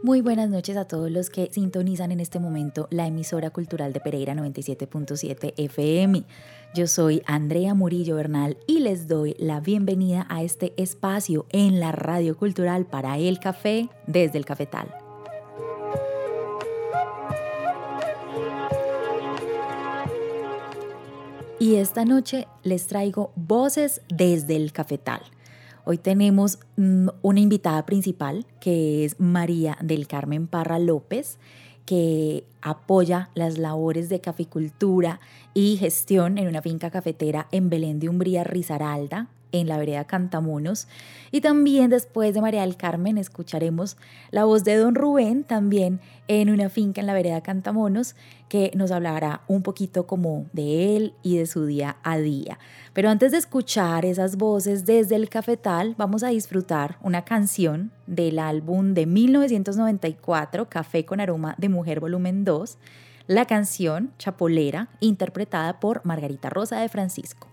Muy buenas noches a todos los que sintonizan en este momento la emisora cultural de Pereira 97.7 FM. Yo soy Andrea Murillo Bernal y les doy la bienvenida a este espacio en la radio cultural para el café desde el cafetal. Y esta noche les traigo voces desde el cafetal. Hoy tenemos mm, una invitada principal que es María del Carmen Parra López, que apoya las labores de caficultura y gestión en una finca cafetera en Belén de Umbría, Risaralda, en la vereda Cantamonos. Y también después de María del Carmen escucharemos la voz de don Rubén, también en una finca en la vereda Cantamonos, que nos hablará un poquito como de él y de su día a día. Pero antes de escuchar esas voces desde el cafetal, vamos a disfrutar una canción del álbum de 1994, Café con aroma de mujer volumen 2, la canción Chapolera, interpretada por Margarita Rosa de Francisco.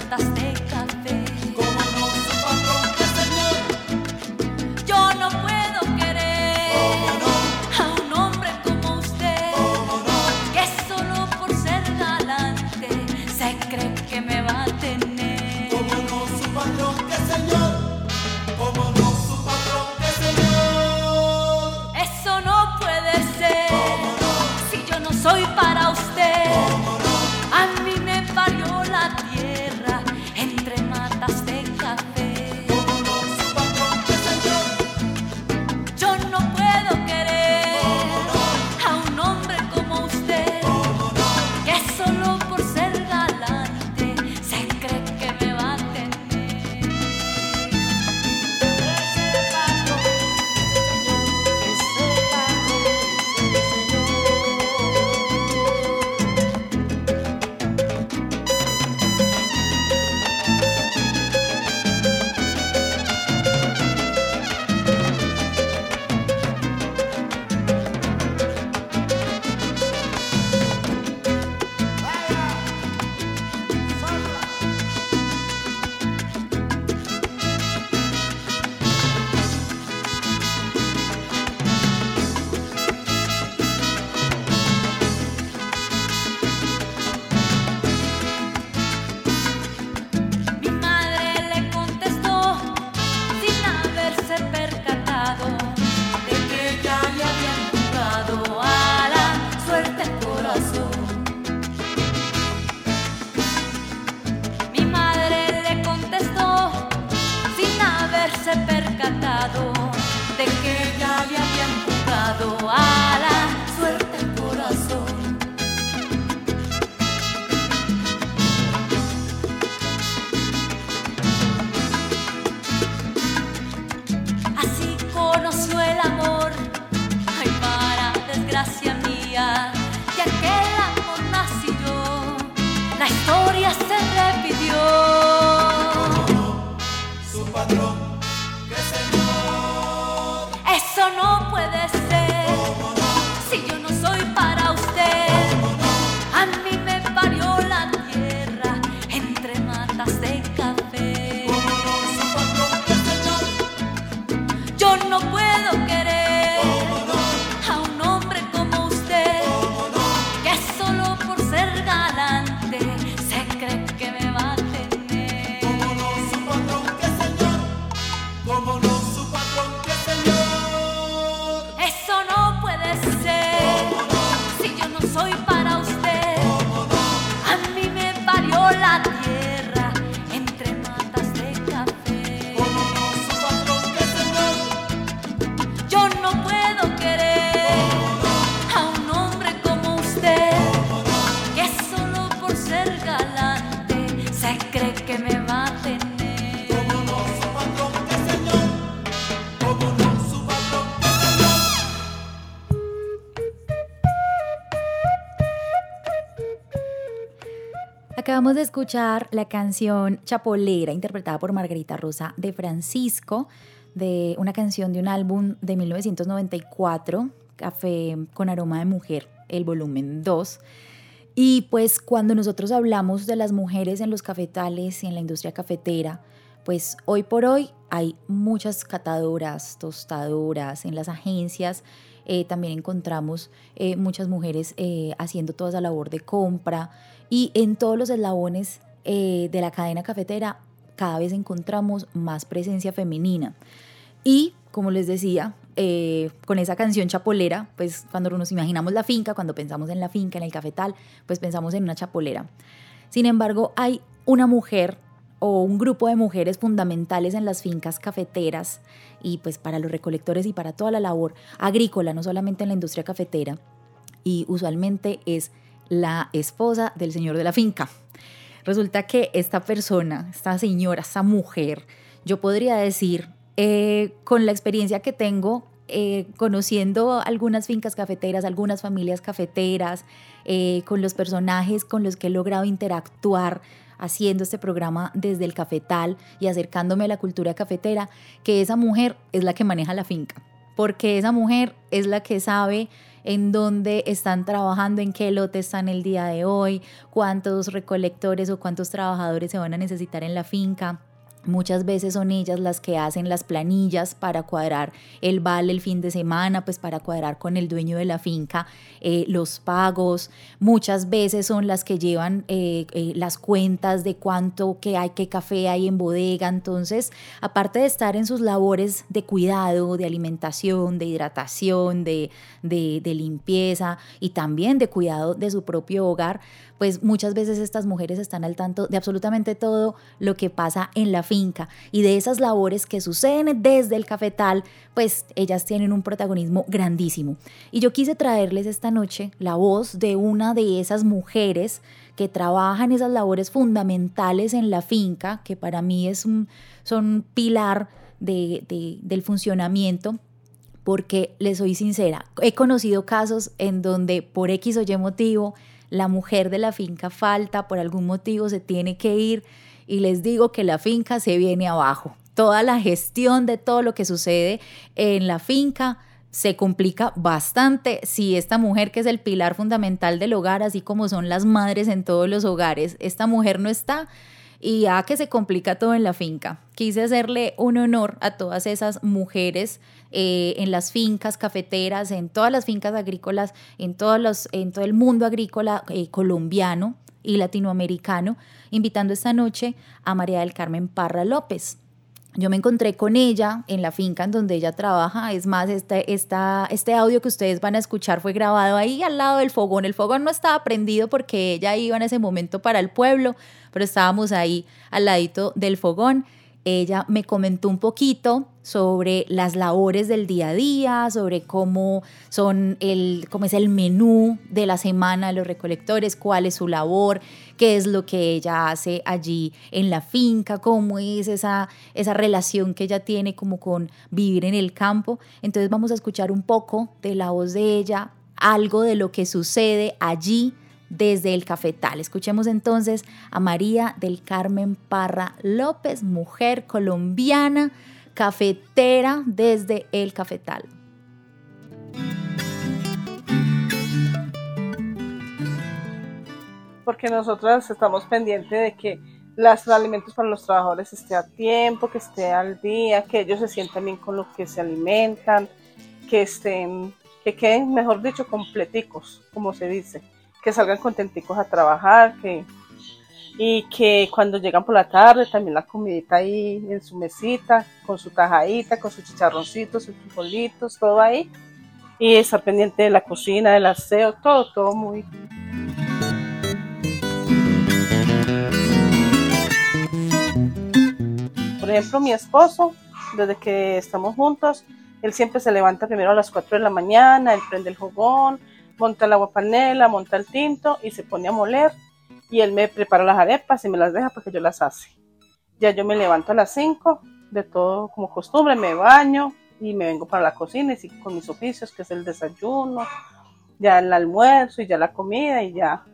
Entre matas Acabamos de escuchar la canción Chapolera, interpretada por Margarita Rosa de Francisco, de una canción de un álbum de 1994, Café con aroma de mujer, el volumen 2. Y pues cuando nosotros hablamos de las mujeres en los cafetales y en la industria cafetera, pues hoy por hoy hay muchas catadoras, tostadoras en las agencias. Eh, también encontramos eh, muchas mujeres eh, haciendo toda esa labor de compra, y en todos los eslabones eh, de la cadena cafetera cada vez encontramos más presencia femenina. Y, como les decía, eh, con esa canción chapolera, pues cuando nos imaginamos la finca, cuando pensamos en la finca, en el cafetal, pues pensamos en una chapolera. Sin embargo, hay una mujer o un grupo de mujeres fundamentales en las fincas cafeteras y pues para los recolectores y para toda la labor agrícola, no solamente en la industria cafetera, y usualmente es la esposa del señor de la finca. Resulta que esta persona, esta señora, esta mujer, yo podría decir, eh, con la experiencia que tengo, eh, conociendo algunas fincas cafeteras, algunas familias cafeteras, eh, con los personajes con los que he logrado interactuar haciendo este programa desde el cafetal y acercándome a la cultura cafetera, que esa mujer es la que maneja la finca, porque esa mujer es la que sabe en dónde están trabajando, en qué lote están el día de hoy, cuántos recolectores o cuántos trabajadores se van a necesitar en la finca. Muchas veces son ellas las que hacen las planillas para cuadrar el vale el fin de semana, pues para cuadrar con el dueño de la finca eh, los pagos. Muchas veces son las que llevan eh, eh, las cuentas de cuánto que hay, qué café hay en bodega. Entonces, aparte de estar en sus labores de cuidado, de alimentación, de hidratación, de, de, de limpieza y también de cuidado de su propio hogar, pues muchas veces estas mujeres están al tanto de absolutamente todo lo que pasa en la finca y de esas labores que suceden desde el cafetal, pues ellas tienen un protagonismo grandísimo. Y yo quise traerles esta noche la voz de una de esas mujeres que trabajan esas labores fundamentales en la finca, que para mí es un, son pilar del funcionamiento porque les soy sincera, he conocido casos en donde por X o Y motivo la mujer de la finca falta, por algún motivo se tiene que ir y les digo que la finca se viene abajo. Toda la gestión de todo lo que sucede en la finca se complica bastante si esta mujer que es el pilar fundamental del hogar, así como son las madres en todos los hogares, esta mujer no está y ya que se complica todo en la finca. Quise hacerle un honor a todas esas mujeres eh, en las fincas cafeteras, en todas las fincas agrícolas, en, todos los, en todo el mundo agrícola eh, colombiano y latinoamericano, invitando esta noche a María del Carmen Parra López. Yo me encontré con ella en la finca en donde ella trabaja. Es más, este, esta, este audio que ustedes van a escuchar fue grabado ahí al lado del fogón. El fogón no estaba prendido porque ella iba en ese momento para el pueblo, pero estábamos ahí al ladito del fogón ella me comentó un poquito sobre las labores del día a día, sobre cómo son el cómo es el menú de la semana de los recolectores, cuál es su labor, qué es lo que ella hace allí en la finca, cómo es esa esa relación que ella tiene como con vivir en el campo. Entonces vamos a escuchar un poco de la voz de ella, algo de lo que sucede allí desde el cafetal. Escuchemos entonces a María del Carmen Parra López, mujer colombiana, cafetera desde el cafetal. Porque nosotras estamos pendientes de que los alimentos para los trabajadores esté a tiempo, que esté al día, que ellos se sientan bien con lo que se alimentan, que estén, que queden, mejor dicho, completicos, como se dice, que salgan contenticos a trabajar, que y que cuando llegan por la tarde también la comidita ahí en su mesita, con su tajadita, con sus chicharroncitos, sus frijolitos, todo ahí. Y estar pendiente de la cocina, del aseo, todo, todo muy... Por ejemplo, mi esposo, desde que estamos juntos, él siempre se levanta primero a las 4 de la mañana, él prende el fogón, monta el agua panela, monta el tinto y se pone a moler y él me prepara las arepas y me las deja porque yo las hace. Ya yo me levanto a las 5, de todo como costumbre, me baño y me vengo para la cocina y sigo con mis oficios, que es el desayuno, ya el almuerzo y ya la comida y ya.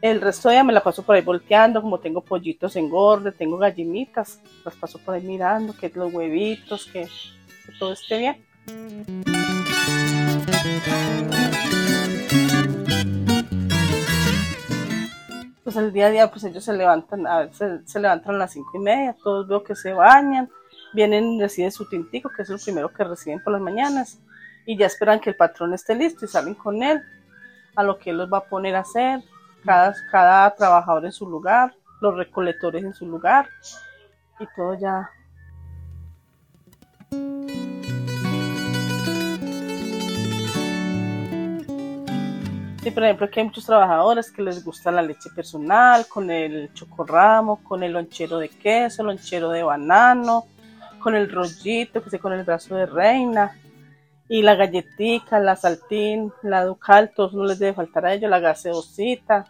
El resto ya me la paso por ahí volteando, como tengo pollitos en engorde, tengo gallinitas, las paso por ahí mirando, que los huevitos, que, que todo esté bien. Pues el día a día pues ellos se levantan, a veces se levantan a las cinco y media, todos veo que se bañan, vienen y reciben su tintico, que es lo primero que reciben por las mañanas, y ya esperan que el patrón esté listo y salen con él a lo que él los va a poner a hacer, cada, cada trabajador en su lugar, los recolectores en su lugar, y todo ya Sí, por ejemplo, aquí hay muchos trabajadores que les gusta la leche personal, con el chocorramo, con el lonchero de queso, lonchero de banano, con el rollito, que sé, con el brazo de reina, y la galletica, la saltín, la ducal, todos no les debe faltar a ellos, la gaseosita.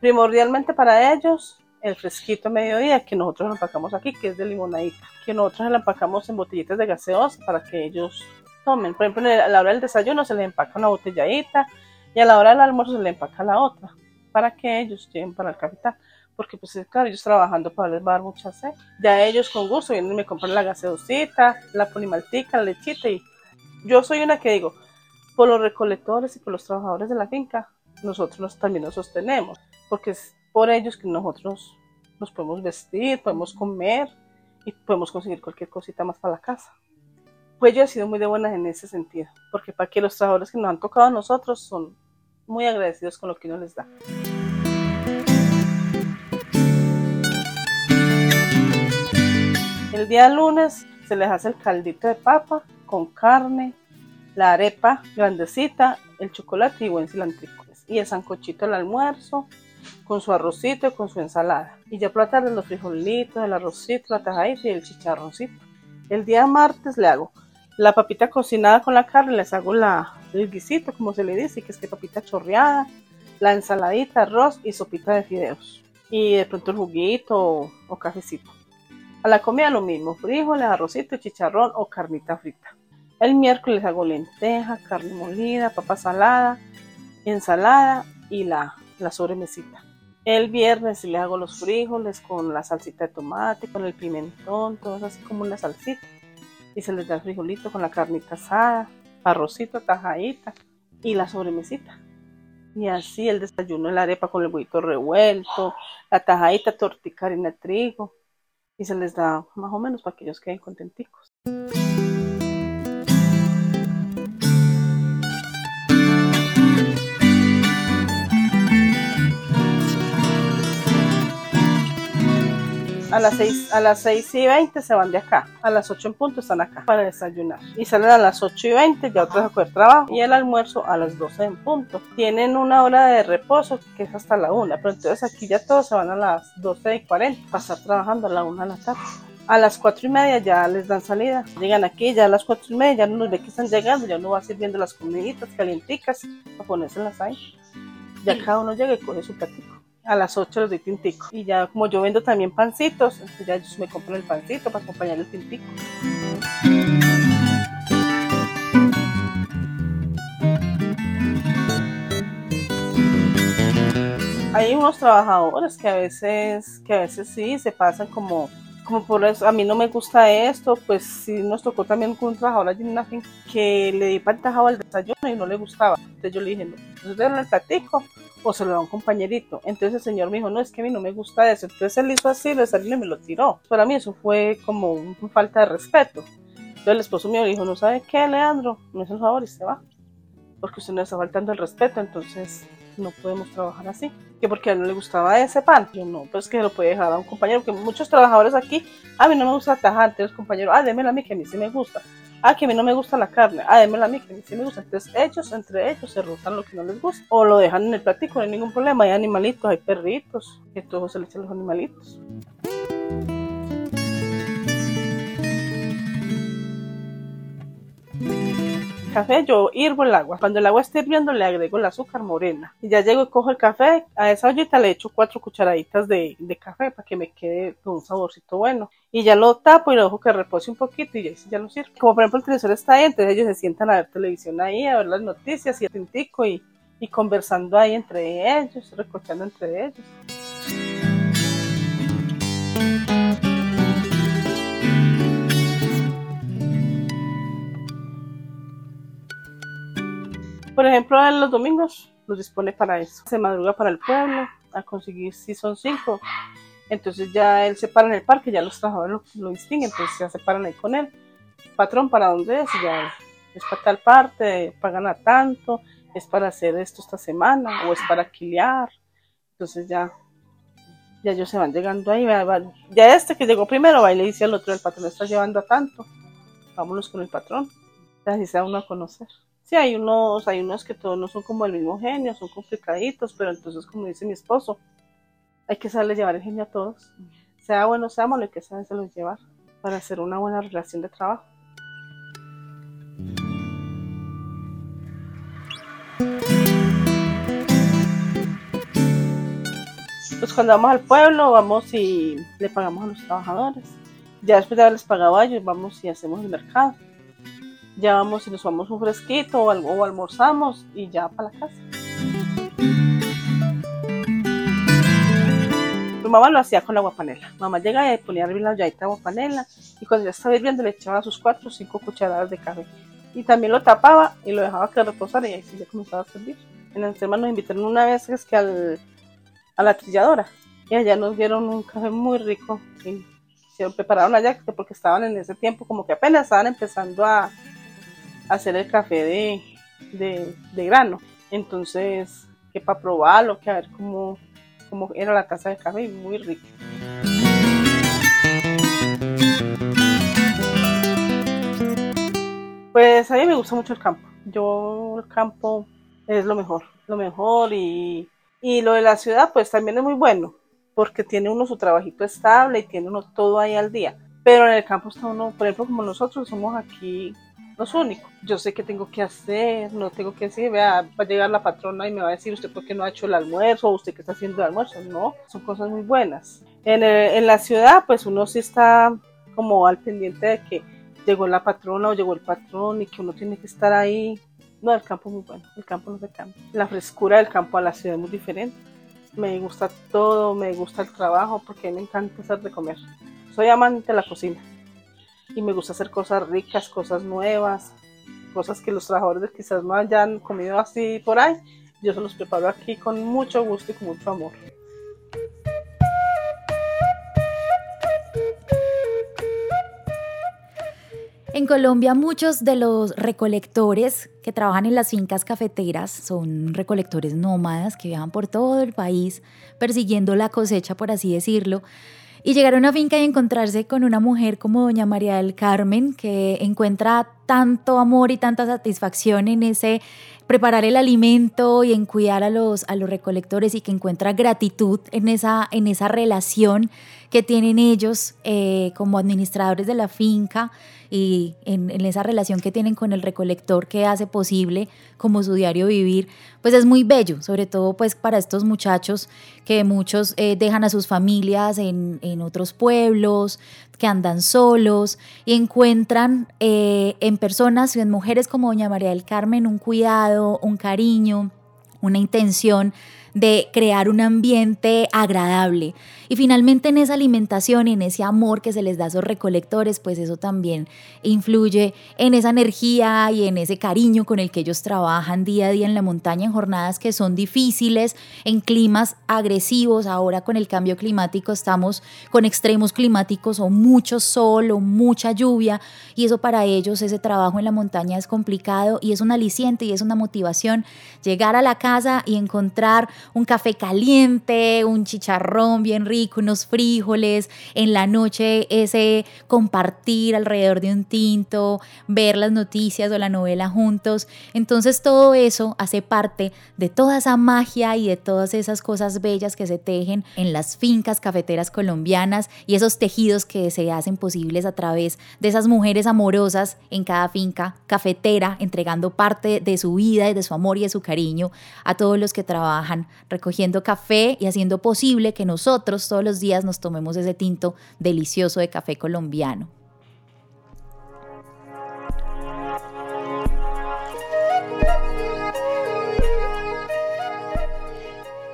Primordialmente para ellos, el fresquito a mediodía que nosotros lo empacamos aquí, que es de limonadita, que nosotros lo empacamos en botellitas de gaseosa para que ellos tomen. Por ejemplo, a la hora del desayuno se les empaca una botelladita, y a la hora del almuerzo se le empaca la otra para que ellos lleguen para el capital porque pues claro, ellos trabajando para les va a dar mucha sed. Ya ellos con gusto vienen y me compran la gaseosita, la ponimaltica, la lechita y yo soy una que digo, por los recolectores y por los trabajadores de la finca, nosotros también nos sostenemos, porque es por ellos que nosotros nos podemos vestir, podemos comer y podemos conseguir cualquier cosita más para la casa. Pues yo he sido muy de buenas en ese sentido, porque para que los trabajadores que nos han tocado a nosotros son muy agradecidos con lo que uno les da. El día lunes se les hace el caldito de papa con carne, la arepa grandecita, el chocolate y buen cilantro. Y el sancochito al almuerzo, con su arrocito y con su ensalada. Y ya por la tarde los frijolitos, el arrocito, la tajadita y el chicharroncito. El día martes le hago la papita cocinada con la carne, les hago la, el guisito, como se le dice, que es que papita chorreada, la ensaladita, arroz y sopita de fideos. Y de pronto el juguito o, cafecito. A la comida lo mismo, frijoles, arrocito, chicharrón o carnita frita. El miércoles hago lenteja, carne molida, papa salada, ensalada y la, la sobremesita. El viernes le hago los frijoles con la salsita de tomate, con el pimentón, todo así como una salsita. Y se les da el frijolito con la carnita asada, arrocito, tajadita y la sobremesita. Y así el desayuno, la arepa con el huevito revuelto, la tajadita, tortica, harina de trigo. Y se les da más o menos para que ellos queden contenticos. A las 6, a las 6 y 20 se van de acá. A las 8 en punto están acá para desayunar. Y salen a las 8 y 20 ya otros a coger trabajo. Y el almuerzo a las 12 en punto. Tienen una hora de reposo que es hasta la 1. Pero entonces aquí ya todos se van a las 12 y 40 para estar trabajando a la 1 de la tarde. A las 4 y media ya les dan salida. Llegan aquí ya a las 4 y media, ya no nos ve que están llegando, ya uno va sirviendo las comiditas calienticas para ponérselas ahí. Ya cada uno llega y coge su platico a las 8 los doy tintico. Y ya como yo vendo también pancitos, ya ellos me compran el pancito para acompañar el tintico. Hay unos trabajadores que a veces, que a veces sí se pasan como como por eso a mí no me gusta esto, pues sí nos tocó también con un trabajador en una que le di pantajado al desayuno y no le gustaba. Entonces yo le dije, no, entonces le el platico o se lo da a un compañerito. Entonces el señor me dijo, no, es que a mí no me gusta eso. Entonces él hizo así, le salió y me lo tiró. Para mí eso fue como una falta de respeto. Entonces el esposo mío le dijo, no sabe qué, Leandro, me hace un favor y se va. Porque usted no está faltando el respeto, entonces no podemos trabajar así. Que porque a él no le gustaba ese pan. Yo no, pues que lo puede dejar a un compañero. Que muchos trabajadores aquí, a mí no me gusta tajante, los compañeros, ah, démela a mí que a mí sí me gusta. Ah, que a mí no me gusta la carne. Ah, démela a mí que a mí sí me gusta. Entonces ellos, entre ellos, se rotan lo que no les gusta. O lo dejan en el platico, no hay ningún problema. Hay animalitos, hay perritos, que todo se le echan los animalitos. Café, yo hirvo el agua. Cuando el agua esté hirviendo, le agrego el azúcar morena. Y ya llego y cojo el café. A esa ollita le echo cuatro cucharaditas de, café para que me quede con un saborcito bueno. Y ya lo tapo y lo dejo que repose un poquito y ya, ya lo sirvo. Como por ejemplo el televisor está ahí, entonces ellos se sientan a ver televisión ahí, a ver las noticias y tintico y, y conversando ahí entre ellos, recochando entre ellos. Por ejemplo, en los domingos los dispone para eso. Se madruga para el pueblo a conseguir si son cinco. Entonces ya él se para en el parque, ya los trabajadores lo, distinguen, entonces ya se paran ahí con él. Patrón, ¿para dónde es? ya es para tal parte, pagan a tanto, es para hacer esto esta semana o es para alquilar. Entonces ya, ya ellos se van llegando ahí. Ya este que llegó primero va y le dice al otro, el patrón está llevando a tanto, vámonos con el patrón. Así se da uno a conocer. Sí, hay unos, hay unos que todos no son como el mismo genio, son complicaditos, pero entonces, como dice mi esposo, hay que saberle llevar el genio a todos. Sea bueno, sea malo, hay que saberse llevar para hacer una buena relación de trabajo. Pues cuando vamos al pueblo, vamos y le pagamos a los trabajadores. Ya después de haberles pagado a ellos, vamos y hacemos el mercado ya vamos y nos tomamos un fresquito o, algo, o almorzamos y ya para la casa. Mi mamá lo hacía con la guapanela. Mamá llega y ponía a hervir la olladita de aguapanela y cuando ya estaba hirviendo le echaba sus cuatro o cinco cucharadas de café. Y también lo tapaba y lo dejaba que reposara y ahí sí ya comenzaba a servir. En la enferma nos invitaron una vez es que al, a la trilladora y allá nos dieron un café muy rico y se prepararon allá porque estaban en ese tiempo como que apenas estaban empezando a, hacer el café de, de, grano. Entonces, que para probarlo, que a ver cómo, cómo era la taza de café, muy rico. Pues a mí me gusta mucho el campo. Yo el campo es lo mejor, lo mejor y, y lo de la ciudad pues también es muy bueno porque tiene uno su trabajito estable y tiene uno todo ahí al día. Pero en el campo está uno, por ejemplo, como nosotros somos aquí no es único. Yo sé qué tengo que hacer, no tengo que decir, vea, va a llegar la patrona y me va a decir usted por qué no ha hecho el almuerzo usted qué está haciendo el almuerzo. No, son cosas muy buenas. En, en la ciudad, pues uno sí está como al pendiente de que llegó la patrona o llegó el patrón y que uno tiene que estar ahí. No, el campo es muy bueno, el campo no se cambia. La frescura del campo a la ciudad es muy diferente. Me gusta todo, me gusta el trabajo porque me encanta hacer de comer. Soy amante de la cocina y me gusta hacer cosas ricas, cosas nuevas, cosas que los trabajadores quizás no hayan comido así por ahí. Yo se los preparo aquí con mucho gusto y con mucho amor. En Colombia muchos de los recolectores que trabajan en las fincas cafeteras son recolectores nómadas que viajan por todo el país persiguiendo la cosecha, por así decirlo. Y llegar a una finca y encontrarse con una mujer como doña María del Carmen, que encuentra tanto amor y tanta satisfacción en ese preparar el alimento y en cuidar a los, a los recolectores y que encuentra gratitud en esa, en esa relación que tienen ellos eh, como administradores de la finca y en, esa relación que tienen con el recolector que hace posible como su diario vivir, pues es muy bello, sobre todo pues para estos muchachos que muchos eh, dejan a sus familias en, otros pueblos, que andan solos y encuentran eh, en personas y en mujeres como doña María del Carmen un cuidado, un cariño, una intención de crear un ambiente agradable. Y finalmente en esa alimentación y en ese amor que se les da a esos recolectores, pues eso también influye en esa energía y en ese cariño con el que ellos trabajan día a día en la montaña en jornadas que son difíciles, en climas agresivos. Ahora con el cambio climático estamos con extremos climáticos o mucho sol o mucha lluvia y eso para ellos, ese trabajo en la montaña es complicado y es un aliciente y es una motivación llegar a la casa y encontrar un café caliente, un chicharrón bien rico, unos frijoles, en la noche ese compartir alrededor de un tinto, ver las noticias o la novela juntos. Entonces todo eso hace parte de toda esa magia y de todas esas cosas bellas que se tejen en las fincas cafeteras colombianas y esos tejidos que se hacen posibles a través de esas mujeres amorosas en cada finca cafetera, entregando parte de su vida y de su amor y de su cariño a todos los que trabajan recogiendo café y haciendo posible que nosotros todos los días nos tomemos ese tinto delicioso de café colombiano.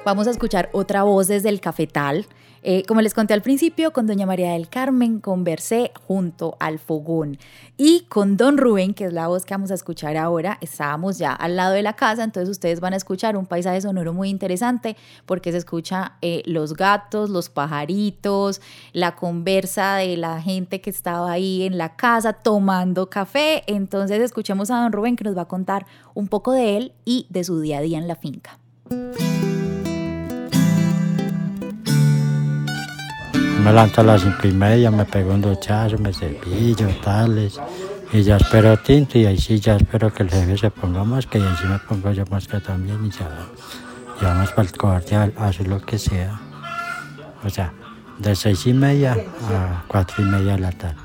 Vamos a escuchar otra voz desde el cafetal. Eh, como les conté al principio, con doña María del Carmen conversé junto al fogón y con don Rubén, que es la voz que vamos a escuchar ahora, estábamos ya al lado de la casa, entonces ustedes van a escuchar un paisaje sonoro muy interesante porque se escucha eh, los gatos, los pajaritos, la conversa de la gente que estaba ahí en la casa tomando café. Entonces escuchemos a don Rubén que nos va a contar un poco de él y de su día a día en la finca. Me levanto a las cinco y media, me pego un duchazo, me cepillo, tales, y ya espero tinto y ahí sí ya espero que el jefe se ponga mosca y ahí sí me pongo yo mosca también y ya, ya vamos para el cobarde a hacer lo que sea. O sea, de seis y media a cuatro y media de la tarde.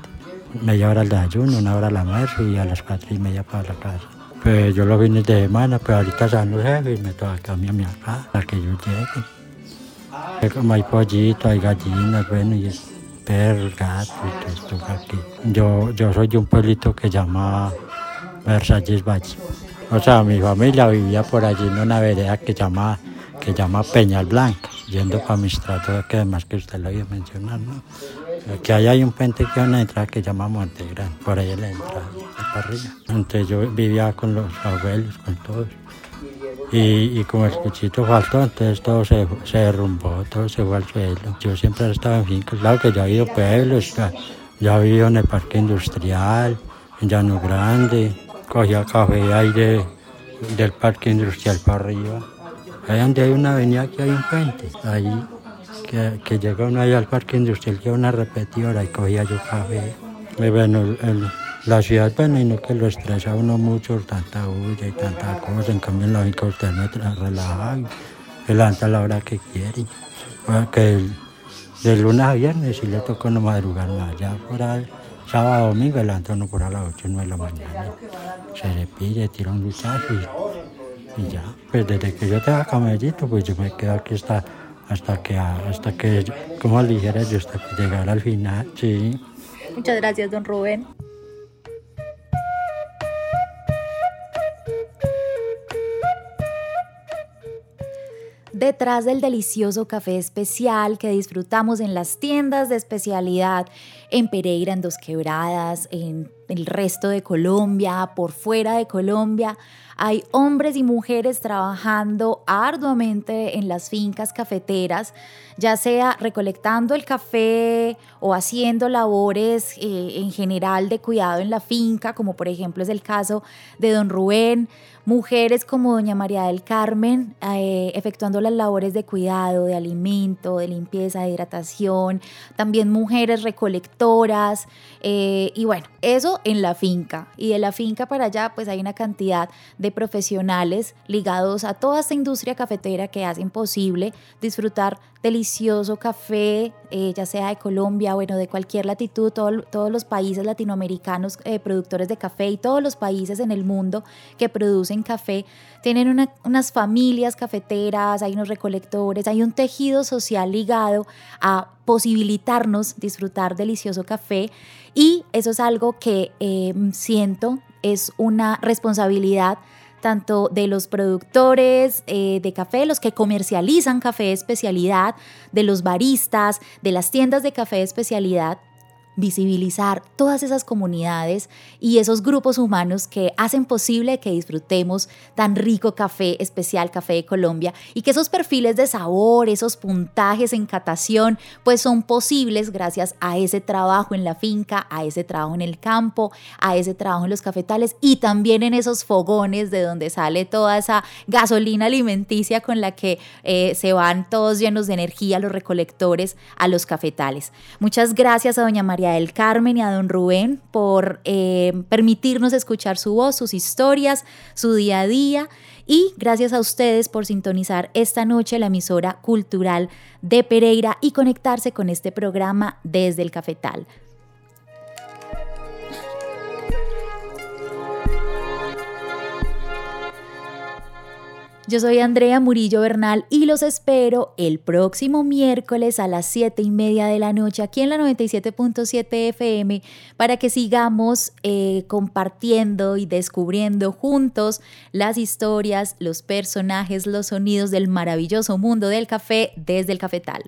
Media hora al desayuno, una hora al almuerzo y a las cuatro y media para la casa. Pues yo los fines de semana, pues ahorita salen los jefes y me toca cambiarme acá para que yo llegue. Como hay pollito, hay gallinas, bueno, y perros, gatos, y todo aquí. Yo, yo soy de un pueblito que se llama Versalles Valle. O sea, mi familia vivía por allí en una vereda que llama, que llama Peñal Blanca, yendo para mis que además que usted lo iba a mencionar, ¿no? Que ahí hay un puente que una entrada que llama Monte Grande, por ahí la entrada, para arriba. Entonces yo vivía con los abuelos, con todos. Y, como el cuchito faltó, entonces todo se, se, derrumbó, todo se fue al suelo. Yo siempre he estado en finca, claro que ya he ido pueblos, ya he vivido en el parque industrial, en Llano Grande, cogía café de, del parque industrial para arriba. Ahí donde hay una avenida que hay un puente, ahí que, que llega uno ahí al parque industrial, que una repetidora, y cogía yo café. Y bueno, la ciudad, bueno, y no que lo estresa uno mucho, tanta bulla y tanta cosa. En cambio, en la finca usted me relaja y se levanta a la hora que quiere. Que el, de lunes a viernes sí le toca no madrugar más. Ya por el sábado domingo levanta uno por a las 8 o 9 de la mañana. Se le pide, tira un luchazo y, ya. Pues desde que yo tenga camellito, pues yo me quedo aquí hasta, hasta que, hasta que como dijera yo, hasta que llegara al final, sí. Muchas gracias, don Rubén. Detrás del delicioso café especial que disfrutamos en las tiendas de especialidad en Pereira, en Dos Quebradas, en el resto de Colombia, por fuera de Colombia. Hay hombres y mujeres trabajando arduamente en las fincas cafeteras, ya sea recolectando el café o haciendo labores eh, en general de cuidado en la finca, como por ejemplo es el caso de don Rubén, mujeres como doña María del Carmen, eh, efectuando las labores de cuidado, de alimento, de limpieza, de hidratación, también mujeres recolectoras, eh, y bueno, eso en la finca. Y de la finca para allá, pues hay una cantidad de profesionales ligados a toda esta industria cafetera que hacen posible disfrutar delicioso café, eh, ya sea de Colombia, bueno, de cualquier latitud, todos los países latinoamericanos eh, productores de café y todos los países en el mundo que producen café, tienen unas familias cafeteras, hay unos recolectores, hay un tejido social ligado a posibilitarnos disfrutar delicioso café. Y eso es algo que eh, siento es una responsabilidad tanto de los productores eh, de café, los que comercializan café de especialidad, de los baristas, de las tiendas de café de especialidad, visibilizar todas esas comunidades y esos grupos humanos que hacen posible que disfrutemos tan rico café, especial café de Colombia, y que esos perfiles de sabor, esos puntajes en catación, pues son posibles gracias a ese trabajo en la finca, a ese trabajo en el campo, a ese trabajo en los cafetales y también en esos fogones de donde sale toda esa gasolina alimenticia con la que eh, se van todos llenos de energía los recolectores a los cafetales. Muchas gracias a doña María del Carmen y a don Rubén por eh, permitirnos escuchar su voz, sus historias, su día a día. Y gracias a ustedes por sintonizar esta noche la emisora cultural de Pereira y conectarse con este programa desde el Cafetal. Yo soy Andrea Murillo Bernal y los espero el próximo miércoles a las 7 y media de la noche aquí en la 97.7 FM para que sigamos eh, compartiendo y descubriendo juntos las historias, los personajes, los sonidos del maravilloso mundo del café desde el cafetal.